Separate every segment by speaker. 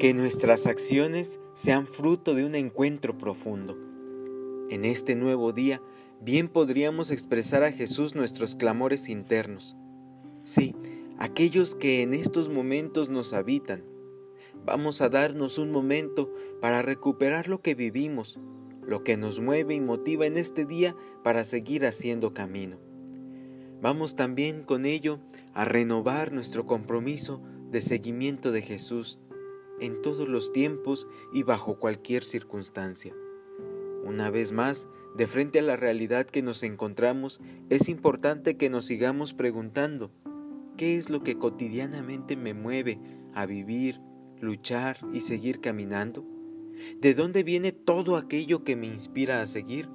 Speaker 1: Que nuestras acciones sean fruto de un encuentro profundo. En este nuevo día, bien podríamos expresar a Jesús nuestros clamores internos. Sí, aquellos que en estos momentos nos habitan. Vamos a darnos un momento para recuperar lo que vivimos, lo que nos mueve y motiva en este día para seguir haciendo camino. Vamos también con ello a renovar nuestro compromiso de seguimiento de Jesús en todos los tiempos y bajo cualquier circunstancia. Una vez más, de frente a la realidad que nos encontramos, es importante que nos sigamos preguntando, ¿qué es lo que cotidianamente me mueve a vivir, luchar y seguir caminando? ¿De dónde viene todo aquello que me inspira a seguir?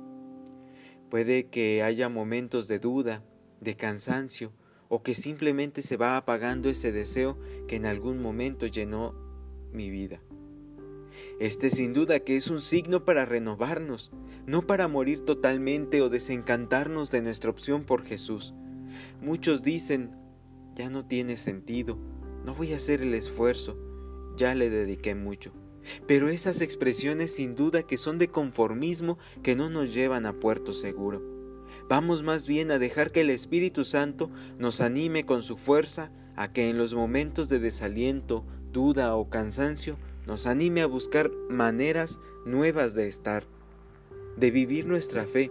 Speaker 1: Puede que haya momentos de duda, de cansancio, o que simplemente se va apagando ese deseo que en algún momento llenó mi vida. Este sin duda que es un signo para renovarnos, no para morir totalmente o desencantarnos de nuestra opción por Jesús. Muchos dicen, ya no tiene sentido, no voy a hacer el esfuerzo, ya le dediqué mucho. Pero esas expresiones sin duda que son de conformismo que no nos llevan a puerto seguro. Vamos más bien a dejar que el Espíritu Santo nos anime con su fuerza a que en los momentos de desaliento, duda o cansancio nos anime a buscar maneras nuevas de estar, de vivir nuestra fe,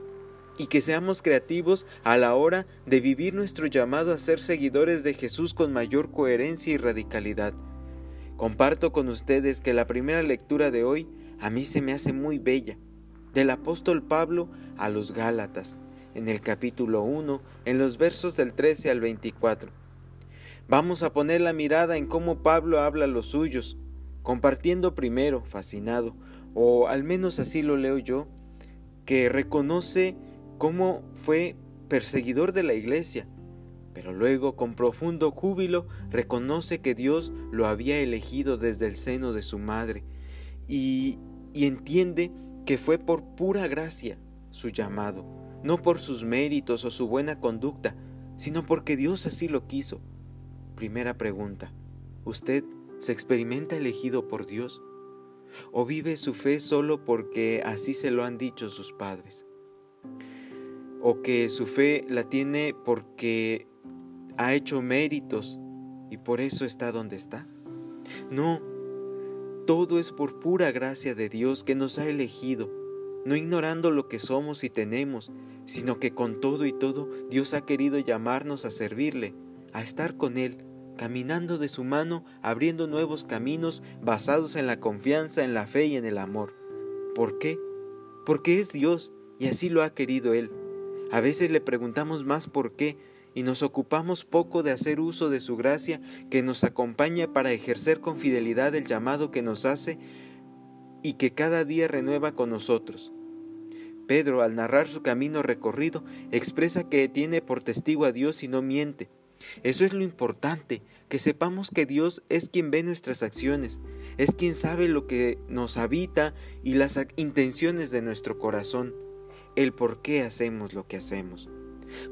Speaker 1: y que seamos creativos a la hora de vivir nuestro llamado a ser seguidores de Jesús con mayor coherencia y radicalidad. Comparto con ustedes que la primera lectura de hoy a mí se me hace muy bella, del apóstol Pablo a los Gálatas, en el capítulo 1, en los versos del 13 al 24. Vamos a poner la mirada en cómo Pablo habla a los suyos, compartiendo primero, fascinado, o al menos así lo leo yo, que reconoce cómo fue perseguidor de la iglesia, pero luego con profundo júbilo reconoce que Dios lo había elegido desde el seno de su madre y, y entiende que fue por pura gracia su llamado, no por sus méritos o su buena conducta, sino porque Dios así lo quiso. Primera pregunta. ¿Usted se experimenta elegido por Dios? ¿O vive su fe solo porque así se lo han dicho sus padres? ¿O que su fe la tiene porque ha hecho méritos y por eso está donde está? No, todo es por pura gracia de Dios que nos ha elegido, no ignorando lo que somos y tenemos, sino que con todo y todo Dios ha querido llamarnos a servirle a estar con Él, caminando de su mano, abriendo nuevos caminos basados en la confianza, en la fe y en el amor. ¿Por qué? Porque es Dios y así lo ha querido Él. A veces le preguntamos más por qué y nos ocupamos poco de hacer uso de su gracia que nos acompaña para ejercer con fidelidad el llamado que nos hace y que cada día renueva con nosotros. Pedro, al narrar su camino recorrido, expresa que tiene por testigo a Dios y no miente, eso es lo importante, que sepamos que Dios es quien ve nuestras acciones, es quien sabe lo que nos habita y las intenciones de nuestro corazón, el por qué hacemos lo que hacemos.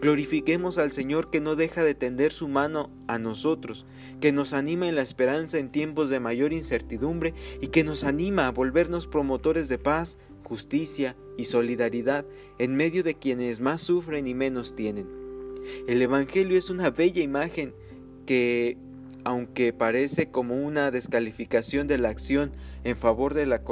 Speaker 1: Glorifiquemos al Señor que no deja de tender su mano a nosotros, que nos anima en la esperanza en tiempos de mayor incertidumbre y que nos anima a volvernos promotores de paz, justicia y solidaridad en medio de quienes más sufren y menos tienen. El Evangelio es una bella imagen que, aunque parece como una descalificación de la acción en favor de la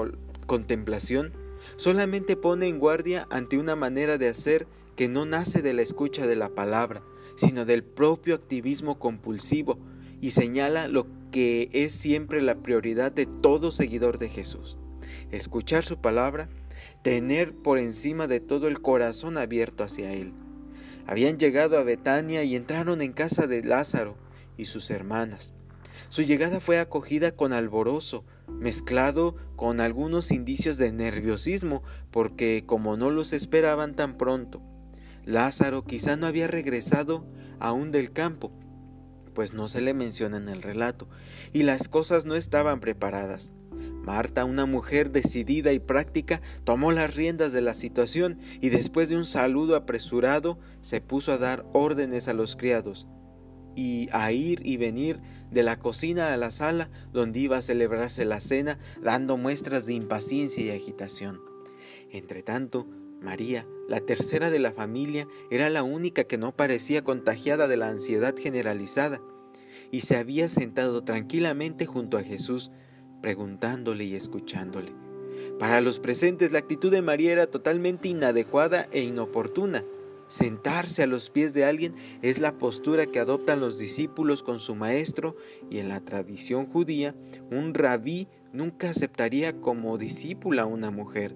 Speaker 1: contemplación, solamente pone en guardia ante una manera de hacer que no nace de la escucha de la palabra, sino del propio activismo compulsivo, y señala lo que es siempre la prioridad de todo seguidor de Jesús. Escuchar su palabra, tener por encima de todo el corazón abierto hacia Él. Habían llegado a Betania y entraron en casa de Lázaro y sus hermanas. Su llegada fue acogida con alborozo, mezclado con algunos indicios de nerviosismo, porque como no los esperaban tan pronto, Lázaro quizá no había regresado aún del campo, pues no se le menciona en el relato, y las cosas no estaban preparadas. Marta, una mujer decidida y práctica, tomó las riendas de la situación y después de un saludo apresurado se puso a dar órdenes a los criados. y a ir y venir de la cocina a la sala donde iba a celebrarse la cena, dando muestras de impaciencia y agitación. Entretanto, María, la tercera de la familia, era la única que no parecía contagiada de la ansiedad generalizada, y se había sentado tranquilamente junto a Jesús, preguntándole y escuchándole. Para los presentes la actitud de María era totalmente inadecuada e inoportuna. Sentarse a los pies de alguien es la postura que adoptan los discípulos con su maestro y en la tradición judía un rabí nunca aceptaría como discípula a una mujer.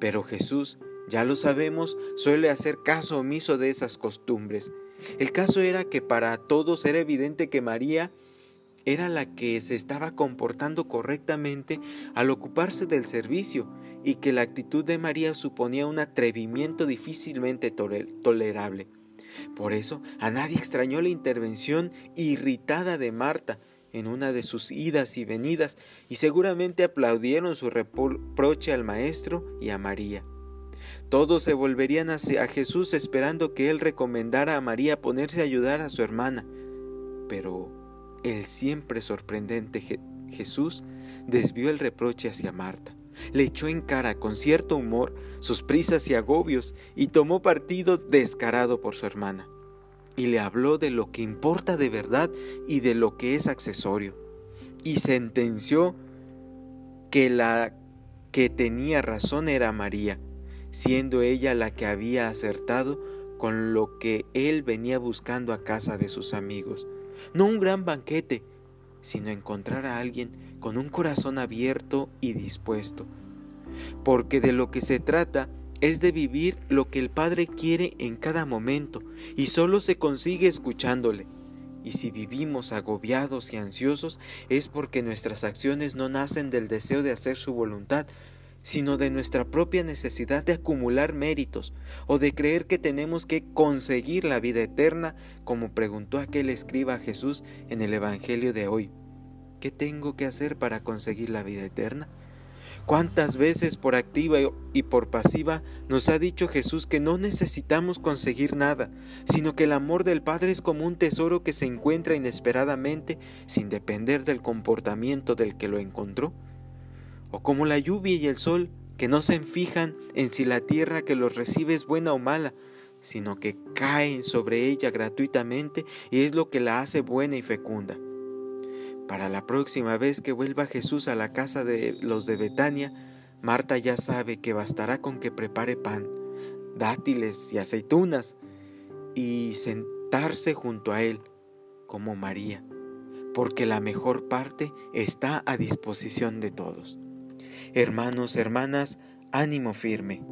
Speaker 1: Pero Jesús, ya lo sabemos, suele hacer caso omiso de esas costumbres. El caso era que para todos era evidente que María era la que se estaba comportando correctamente al ocuparse del servicio y que la actitud de María suponía un atrevimiento difícilmente tolerable. Por eso a nadie extrañó la intervención irritada de Marta en una de sus idas y venidas y seguramente aplaudieron su reproche al maestro y a María. Todos se volverían hacia Jesús esperando que él recomendara a María ponerse a ayudar a su hermana. Pero el siempre sorprendente Jesús desvió el reproche hacia Marta, le echó en cara con cierto humor sus prisas y agobios y tomó partido descarado por su hermana. Y le habló de lo que importa de verdad y de lo que es accesorio. Y sentenció que la que tenía razón era María, siendo ella la que había acertado con lo que él venía buscando a casa de sus amigos no un gran banquete, sino encontrar a alguien con un corazón abierto y dispuesto. Porque de lo que se trata es de vivir lo que el Padre quiere en cada momento, y solo se consigue escuchándole. Y si vivimos agobiados y ansiosos es porque nuestras acciones no nacen del deseo de hacer su voluntad, sino de nuestra propia necesidad de acumular méritos o de creer que tenemos que conseguir la vida eterna, como preguntó aquel escriba Jesús en el Evangelio de hoy. ¿Qué tengo que hacer para conseguir la vida eterna? ¿Cuántas veces por activa y por pasiva nos ha dicho Jesús que no necesitamos conseguir nada, sino que el amor del Padre es como un tesoro que se encuentra inesperadamente sin depender del comportamiento del que lo encontró? O como la lluvia y el sol, que no se fijan en si la tierra que los recibe es buena o mala, sino que caen sobre ella gratuitamente y es lo que la hace buena y fecunda. Para la próxima vez que vuelva Jesús a la casa de los de Betania, Marta ya sabe que bastará con que prepare pan, dátiles y aceitunas y sentarse junto a él, como María, porque la mejor parte está a disposición de todos. Hermanos, hermanas, ánimo firme.